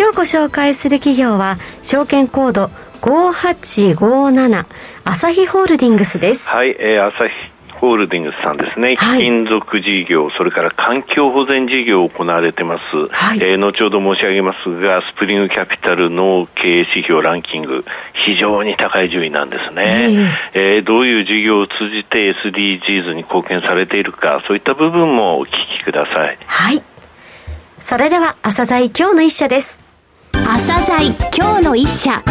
今日ご紹介する企業は証券コード5857朝日ホールディングスです。はい、えー、朝日ホールディングスさんですね、貴金属事業、それから環境保全事業を行われてます、はい、えー、後ほど申し上げますが、スプリングキャピタルの経営指標ランキング、非常に高い順位なんですね、えー、えー、どういう事業を通じて SDGs に貢献されているか、そういった部分もお聞きください。はい。それでは、朝鮮今日の一社です。朝鮮今日の一社。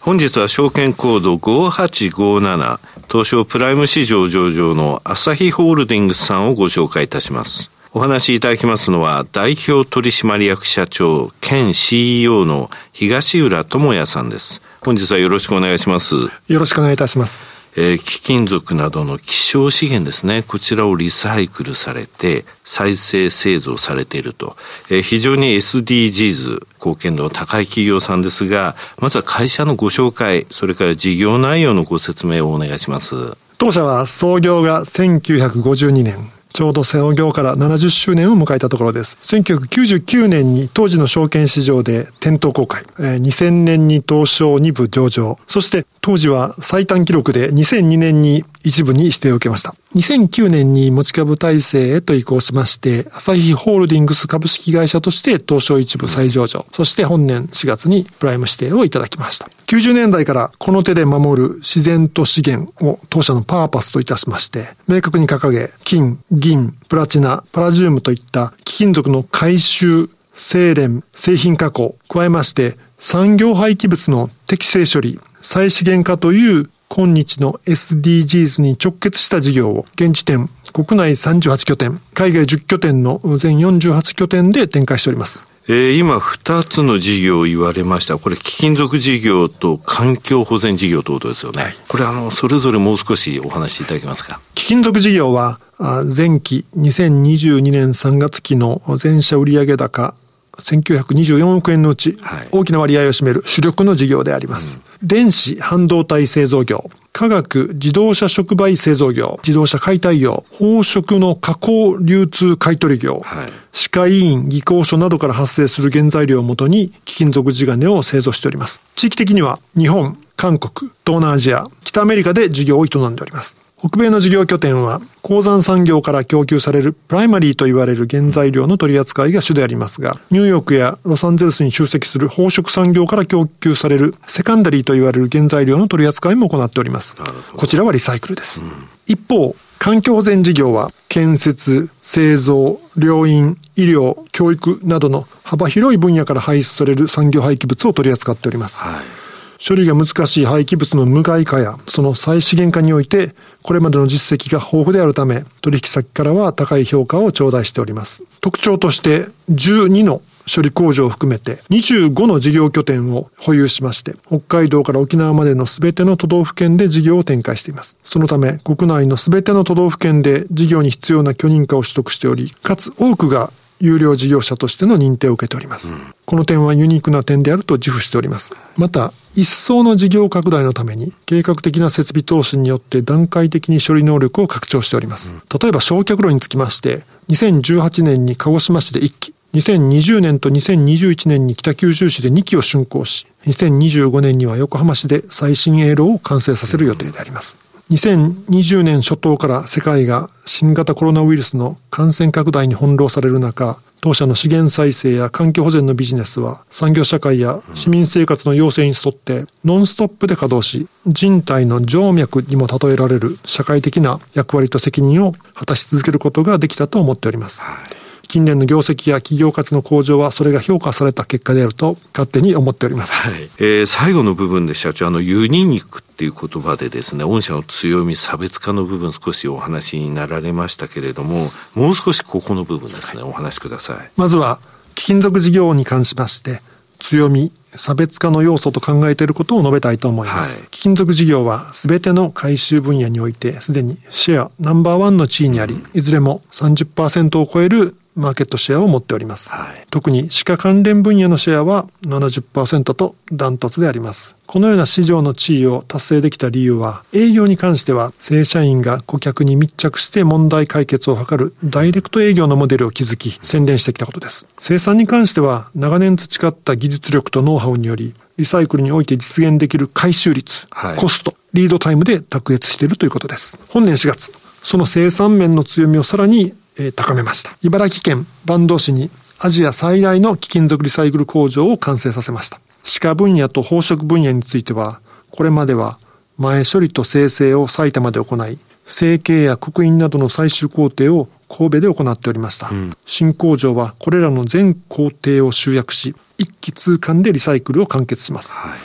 本日は証券コード5857東証プライム市場上場の朝日ホールディングスさんをご紹介いたします。お話しいただきますのは代表取締役社長兼 CEO の東浦智也さんです。本日はよろしくお願いします。よろしくお願いいたします。えー、貴金属などの希少資源ですね、こちらをリサイクルされて、再生製造されていると。えー、非常に SDGs 貢献度の高い企業さんですが、まずは会社のご紹介、それから事業内容のご説明をお願いします。当社は創業が1952年。ちょうど創業から70周年を迎えたところです。1999年に当時の証券市場で店頭公開、2000年に東証2部上場、そして当時は最短記録で2002年に一部に指定を受けました。2009年に持ち株体制へと移行しまして、朝日ホールディングス株式会社として東証一部再上場、そして本年4月にプライム指定をいただきました。90年代からこの手で守る自然と資源を当社のパーパスといたしまして、明確に掲げ、金、銀、プラチナ、パラジウムといった貴金属の回収、精錬、製品加工、加えまして、産業廃棄物の適正処理、再資源化という今日の SDGs に直結した事業を現時点国内38拠点、海外10拠点の全48拠点で展開しております。えー、今2つの事業を言われました。これ貴金属事業と環境保全事業ということですよね。はい、これあの、それぞれもう少しお話しいただけますか？貴金属事業は、前期2022年3月期の全社売上高1924億円のうち、大きな割合を占める主力の事業であります。うん、電子半導体製造業、化学自動車触媒製造業、自動車解体業、宝飾の加工流通買取業、はい、歯科医院、技工所などから発生する原材料をもとに貴金属地金を製造しております。地域的には日本、韓国、東南アジア、北アメリカで事業を営んでおります。北米の事業拠点は鉱山産業から供給されるプライマリーと言われる原材料の取り扱いが主でありますが、ニューヨークやロサンゼルスに集積する宝飾産業から供給されるセカンダリーと言われる原材料の取り扱いも行っております。こちらはリサイクルです。うん、一方、環境保全事業は建設、製造、病院、医療、教育などの幅広い分野から排出される産業廃棄物を取り扱っております。はい処理が難しい廃棄物の無害化やその再資源化においてこれまでの実績が豊富であるため取引先からは高い評価を頂戴しております特徴として12の処理工場を含めて25の事業拠点を保有しまして、北海道から沖縄までの全ての都道府県で事業を展開しています。そのため、国内の全ての都道府県で事業に必要な許認可を取得しており、かつ多くが有料事業者としての認定を受けております。うん、この点はユニークな点であると自負しております。また、一層の事業拡大のために、計画的な設備投資によって段階的に処理能力を拡張しております。うん、例えば、焼却炉につきまして、2018年に鹿児島市で1基、2020年と2021年に北九州市で2基を竣工し、2025年には横浜市で最新営路を完成させる予定であります。2020年初頭から世界が新型コロナウイルスの感染拡大に翻弄される中、当社の資源再生や環境保全のビジネスは産業社会や市民生活の要請に沿ってノンストップで稼働し人体の静脈にも例えられる社会的な役割と責任を果たし続けることができたと思っております。はい近年の業績や企業価値の向上はそれが評価された結果であると勝手に思っております。はい、えー、最後の部分で社長、あの、ユニークっていう言葉でですね、御社の強み、差別化の部分少しお話になられましたけれども、もう少しここの部分ですね、はい、お話しください。まずは、貴金属事業に関しまして、強み、差別化の要素と考えていることを述べたいと思います。はい、貴金属事業は全ての回収分野においてすでにシェアナンバーワンの地位にあり、いずれも30%を超えるマーケットシェアを持っております。はい、特に歯科関連分野のシェアは70%とダントツであります。このような市場の地位を達成できた理由は、営業に関しては正社員が顧客に密着して問題解決を図るダイレクト営業のモデルを築き、洗練してきたことです。生産に関しては、長年培った技術力とノウハウにより、リサイクルにおいて実現できる回収率、はい、コスト、リードタイムで卓越しているということです。本年4月、その生産面の強みをさらにえ高めました。茨城県坂東市にアジア最大の貴金属リサイクル工場を完成させました。歯科分野と宝飾分野については、これまでは前処理と生成を埼玉で行い、成形や刻印などの最終工程を神戸で行っておりました。うん、新工場はこれらの全工程を集約し、一気通貫でリサイクルを完結します。はい、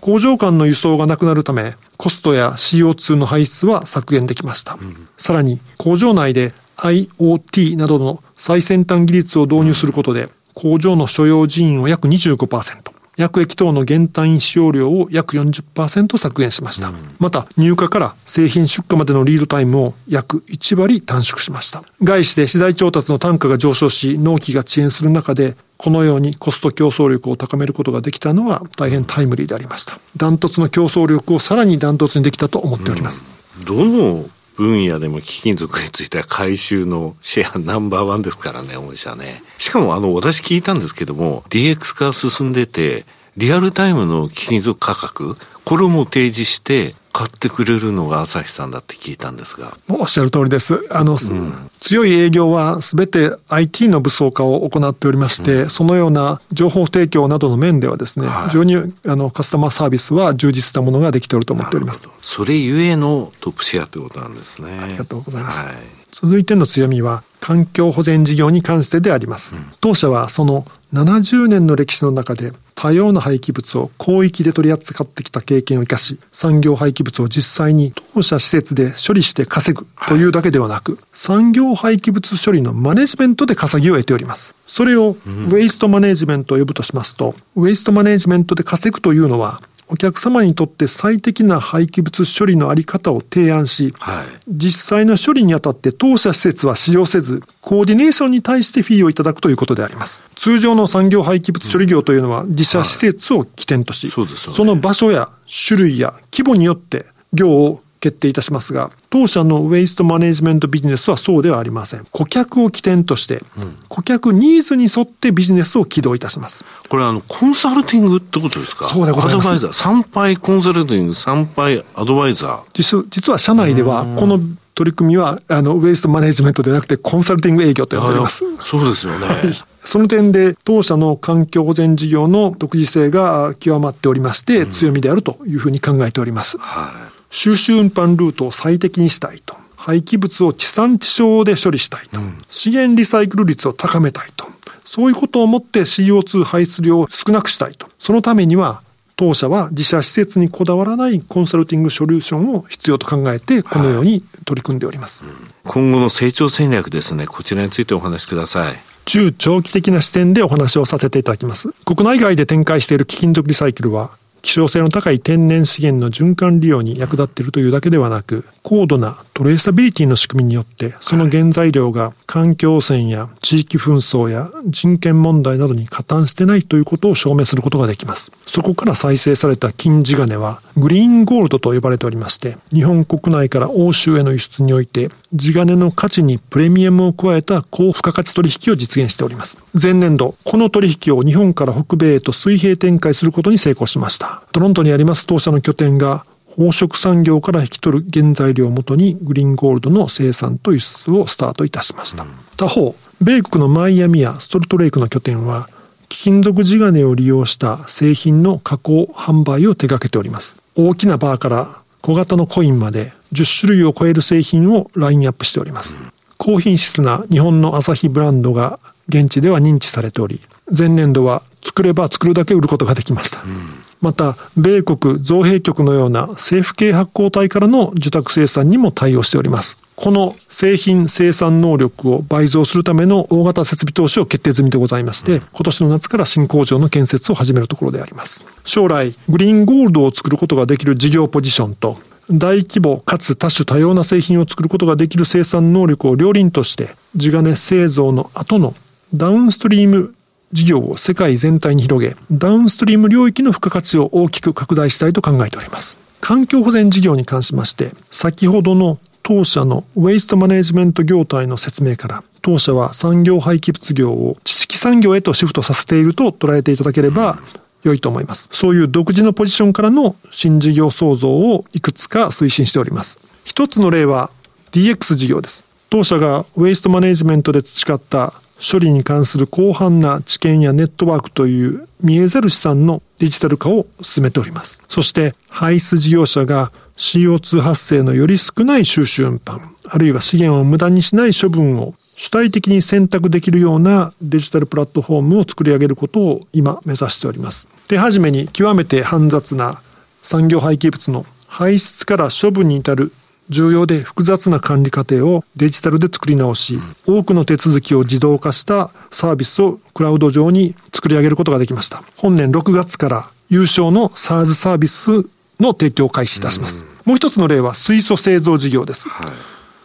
工場間の輸送がなくなるため、コストや CO2 の排出は削減できました。うん、さらに、工場内で IoT などの最先端技術を導入することで、工場の所要人員を約25%、薬液等の減単位使用量を約40%削減しました。うん、また、入荷から製品出荷までのリードタイムを約1割短縮しました。外資で資材調達の単価が上昇し、納期が遅延する中で、このようにコスト競争力を高めることができたのは大変タイムリーでありました。ダントツの競争力をさらにダントツにできたと思っております。うん、どの分野でも貴金属については回収のシェアナンバーワンですからね、御社ね。しかもあの、私聞いたんですけども、DX 化進んでて、リアルタイムの貴金属価格、これも提示して、買ってくれるのが朝日さんだって聞いたんですが。おっしゃる通りです。あの、うん、強い営業はすべて IT の武装化を行っておりまして、うん、そのような情報提供などの面ではですね、はい、非常にあのカスタマーサービスは充実したものができておると思っております。それゆえのトップシェアということなんですね。ありがとうございます。はい、続いての強みは、環境保全事業に関してであります。うん、当社はその70年の歴史の中で多様な廃棄物を広域で取り扱ってきた経験を生かし、産業廃棄物を実際に当社施設で処理して稼ぐというだけではなく、はい、産業廃棄物処理のマネジメントで稼ぎを得ております。それをウェイストマネジメントと呼ぶとしますと、ウェイストマネジメントで稼ぐというのは、お客様にとって最適な廃棄物処理のあり方を提案し、はい、実際の処理にあたって当社施設は使用せず、コーディネーションに対してフィーをいただくということであります。通常の産業廃棄物処理業というのは自社施設を起点とし、はい。そね、その場所や種類や規模によって業を決定いたしますが、当社のウェイストマネジメントビジネスはそうではありません。顧客を起点として、うん、顧客ニーズに沿ってビジネスを起動いたします。これあの、コンサルティングってことですか？そうでございます。アドバイザー。参拝コンサルティング、参拝アドバイザー。実実は社内では、この取り組みは、あの、ウェイストマネジメントではなくて、コンサルティング営業と呼んでおります。そうですよね。その点で、当社の環境保全事業の独自性が極まっておりまして、強みであるというふうに考えております。はい収集運搬ルートを最適にしたいと。廃棄物を地産地消で処理したいと。資源リサイクル率を高めたいと。そういうことをもって CO2 排出量を少なくしたいと。そのためには、当社は自社施設にこだわらないコンサルティングソリューションを必要と考えて、このように取り組んでおります、はい今後の成長戦略ですね、こちらについてお話しください。中長期的な視点でお話をさせていただきます。国内外で展開している貴金属リサイクルは、希少性の高い天然資源の循環利用に役立っているというだけではなく、高度なトレーサビリティの仕組みによって、その原材料が環境汚染や地域紛争や人権問題などに加担してないということを証明することができます。そこから再生された金地金は、グリーンゴールドと呼ばれておりまして、日本国内から欧州への輸出において、地金の価値にプレミアムを加えた高付加価値取引を実現しております。前年度、この取引を日本から北米へと水平展開することに成功しました。トロントにあります当社の拠点が宝飾産業から引き取る原材料をもとにグリーンゴールドの生産と輸出をスタートいたしました。他方、米国のマイアミやストルトレイクの拠点は貴金属地金を利用した製品の加工販売を手掛けております。大きなバーから小型のコインまで10種類を超える製品をラインアップしております。高品質な日本のアサヒブランドが現地では認知されており、前年度は作れば作るだけ売ることができました。また、米国造幣局のような政府系発行体からの受託生産にも対応しております。この製品生産能力を倍増するための大型設備投資を決定済みでございまして、今年の夏から新工場の建設を始めるところであります。将来、グリーンゴールドを作ることができる事業ポジションと、大規模かつ多種多様な製品を作ることができる生産能力を両輪として、地金製造の後のダウンストリーム事業を世界全体に広げ、ダウンストリーム領域の付加価値を大きく拡大したいと考えております。環境保全事業に関しまして、先ほどの当社のウェイストマネジメント業態の説明から、当社は産業廃棄物業を知識産業へとシフトさせていると捉えていただければ良いと思います。そういう独自のポジションからの新事業創造をいくつか推進しております。一つの例は DX 事業です。当社がウェイストマネジメントで培った処理に関する広範な知見やネットワークという見えざる資産のデジタル化を進めております。そして排出事業者が CO2 発生のより少ない収集運搬、あるいは資源を無駄にしない処分を主体的に選択できるようなデジタルプラットフォームを作り上げることを今目指しております。手始めに極めて煩雑な産業廃棄物の排出から処分に至る重要で複雑な管理過程をデジタルで作り直し、多くの手続きを自動化したサービスをクラウド上に作り上げることができました。本年6月から優勝の SARS サービスの提供を開始いたします。もう一つの例は水素製造事業です。はい、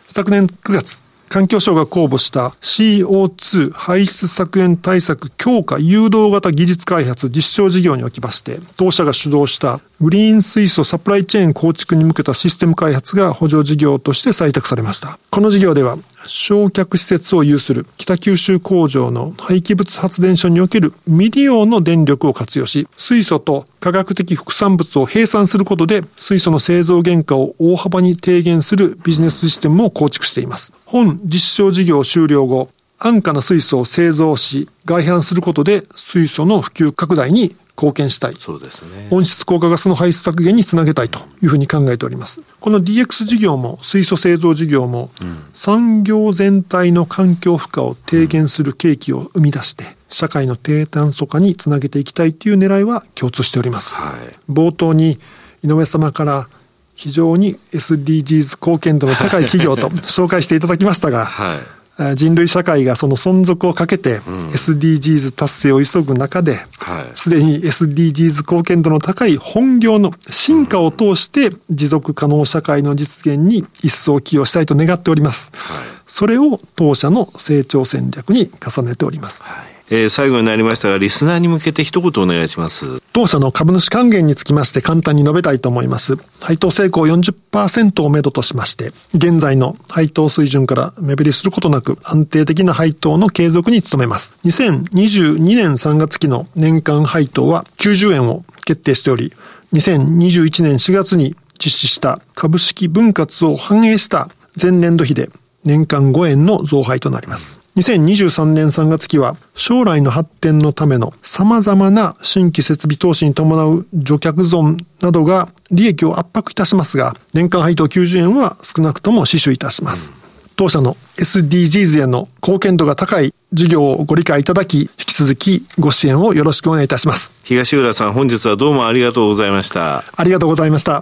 昨年9月、環境省が公募した CO2 排出削減対策強化誘導型技術開発実証事業におきまして、当社が主導したグリーン水素サプライチェーン構築に向けたシステム開発が補助事業として採択されました。この事業では、焼却施設を有する北九州工場の廃棄物発電所における未利用の電力を活用し、水素と化学的副産物を併散することで、水素の製造原価を大幅に低減するビジネスシステムを構築しています。本実証事業終了後、安価な水素を製造し、外販することで水素の普及拡大に貢献したい。そうですね。温室効果ガスの排出削減につなげたいというふうに考えております。この DX 事業も水素製造事業も、産業全体の環境負荷を低減する契機を生み出して、社会の低炭素化につなげていきたいという狙いは共通しております。はい、冒頭に井上様から非常に SDGs 貢献度の高い企業と 紹介していただきましたが、はい人類社会がその存続をかけて SDGs 達成を急ぐ中で、すでに SDGs 貢献度の高い本業の進化を通して持続可能社会の実現に一層寄与したいと願っております。それを当社の成長戦略に重ねております。はいえー、最後になりましたが、リスナーに向けて一言お願いします。当社の株主還元につきまして簡単に述べたいと思います。配当成功40%をめどとしまして、現在の配当水準から目減りすることなく安定的な配当の継続に努めます。2022年3月期の年間配当は90円を決定しており、2021年4月に実施した株式分割を反映した前年度比で年間5円の増配となります。2023年3月期は将来の発展のための様々な新規設備投資に伴う除却損などが利益を圧迫いたしますが、年間配当90円は少なくとも死守いたします。当社の SDGs への貢献度が高い事業をご理解いただき、引き続きご支援をよろしくお願いいたします。東浦さん、本日はどうもありがとうございました。ありがとうございました。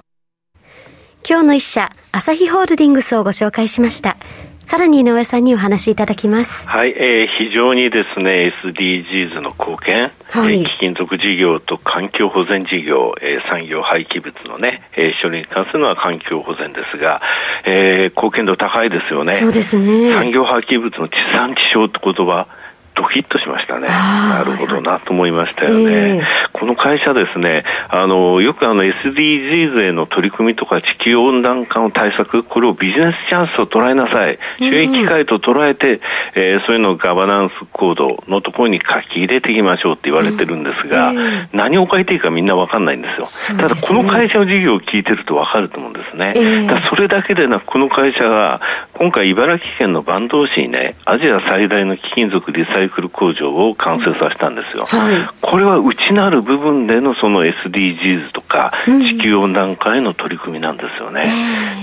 今日の一社、朝日ホールディングスをご紹介しました。さらに井上さんにお話しいただきます。はい、えー、非常にですね、SDGs の貢献、はい、えー、貴金属事業と環境保全事業、えー、産業廃棄物のね、えー、処理に関するのは環境保全ですが、えー、貢献度高いですよね。そうですね。産業廃棄物の地産地消って言葉、ドキッとしましたね。なるほどなと思いましたよね。えー、この会社ですね、あの、よくあの SDGs への取り組みとか地球温暖化の対策、これをビジネスチャンスと捉えなさい。収益機会と捉えて、えー、そういうのをガバナンスコードのところに書き入れていきましょうって言われてるんですが、うんえー、何を書いていいかみんなわかんないんですよ。ただこの会社の事業を聞いてるとわかると思うんですね。えー、それだけでなく、この会社が今回茨城県の坂東市にね、アジア最大の貴金属リサイクル工場を完成させたんですよ。はい、これは内なる部分でのその SDGs とか、地球温暖化への取り組みなんですよね。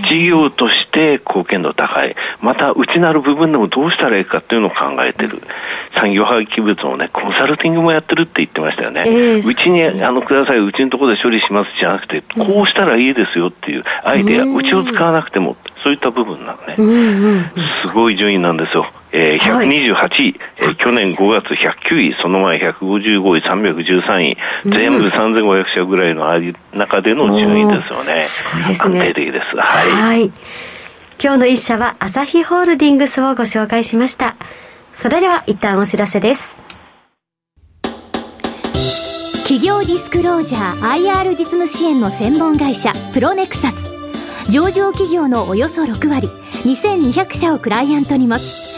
うん、事業として貢献度高い。また内なる部分でもどうしたらいいかっていうのを考えてる。産業廃棄物をね、コンサルティングもやってるって言ってましたよね。えー、うちに、あの、ください、うちのところで処理しますじゃなくて、こうしたらいいですよっていうアイデア、うちを使わなくても、そういった部分なのね。うんうん、すごい順位なんですよ。えー、128位、はい、えー、去年5月109位、その前155位、313位、全部3500社ぐらいの中での順位ですよね。すごいですね。安定的です。はい。はい今日の一社は朝日ホールディングスをご紹介しました。それでは一旦お知らせです。企業ディスクロージャー IR 実務支援の専門会社プロネクサス。上場企業のおよそ6割、2200社をクライアントに持つ。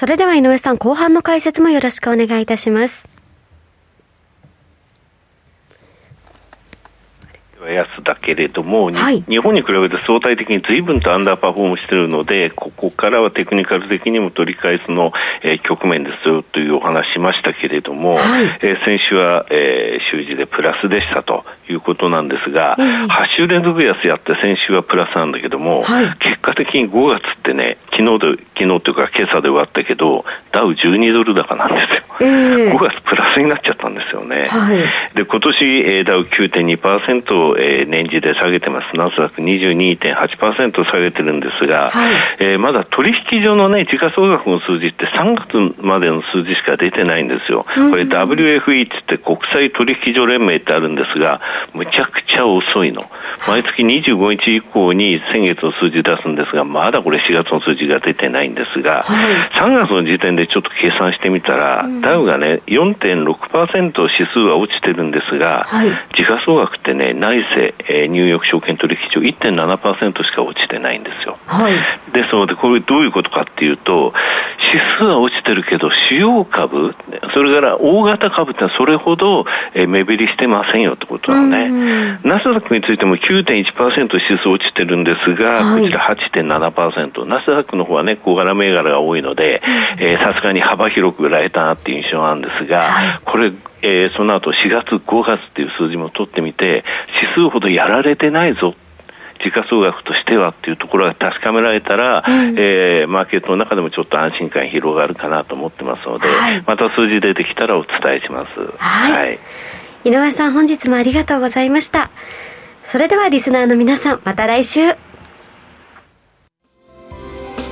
それでは井上さん後半の解説もよろしくお願いいたします。安だけれども、はい、日本に比べて相対的に随分とアンダーパフォームしているので、ここからはテクニカル的にも取り返すの、えー、局面ですよというお話しましたけれども、はい、えー、先週は、えー、週次でプラスでしたということなんですが、えー、8週連続安やって先週はプラスなんだけども、はい、結果的に5月ってね、昨日で、昨日というか今朝で終わったけど、ダウ12ドル高なんですよ。えー、5月プラスになっちゃったんですよね。はい、で、今年、えー、ダウ9.2%、えー、年次で下げてます。ナスダック22.8%下げてるんですが、はい、えー、まだ取引所のね、時価総額の数字って3月までの数字しか出てないんですよ。これ WFE って国際取引所連盟ってあるんですが、むちゃくちゃ遅いの。毎月25日以降に先月の数字出すんですが、まだこれ4月の数字が出てないんですが、はい、3月の時点でちょっと計算してみたら、うん、ダウがね、4.6%指数は落ちてるんですが、はい、時価総額ってね、内政、えー、ニューヨーク証券取引所1.7%しか落ちてないんですよ。はい、ですので、これどういうことかっていうと、指数は落ちてるけど、主要株、それから大型株ってそれほど、えー、目減りしてませんよってことなのね。ナスダックについても9.1%指数落ちてるんですが、はい、こちら8.7%。ナスダックの方はね、小柄銘柄が多いので、さすがに幅広く売られたなっていう印象なんですが、はい、これ、えー、その後4月、5月っていう数字も取ってみて、指数ほどやられてないぞ。時価総額としてはっていうところが確かめられたら、うん、えー、マーケットの中でもちょっと安心感広がるかなと思ってますので、はい、また数字出てきたらお伝えします。はい、はい、井上さん本日もありがとうございました。それではリスナーの皆さんまた来週。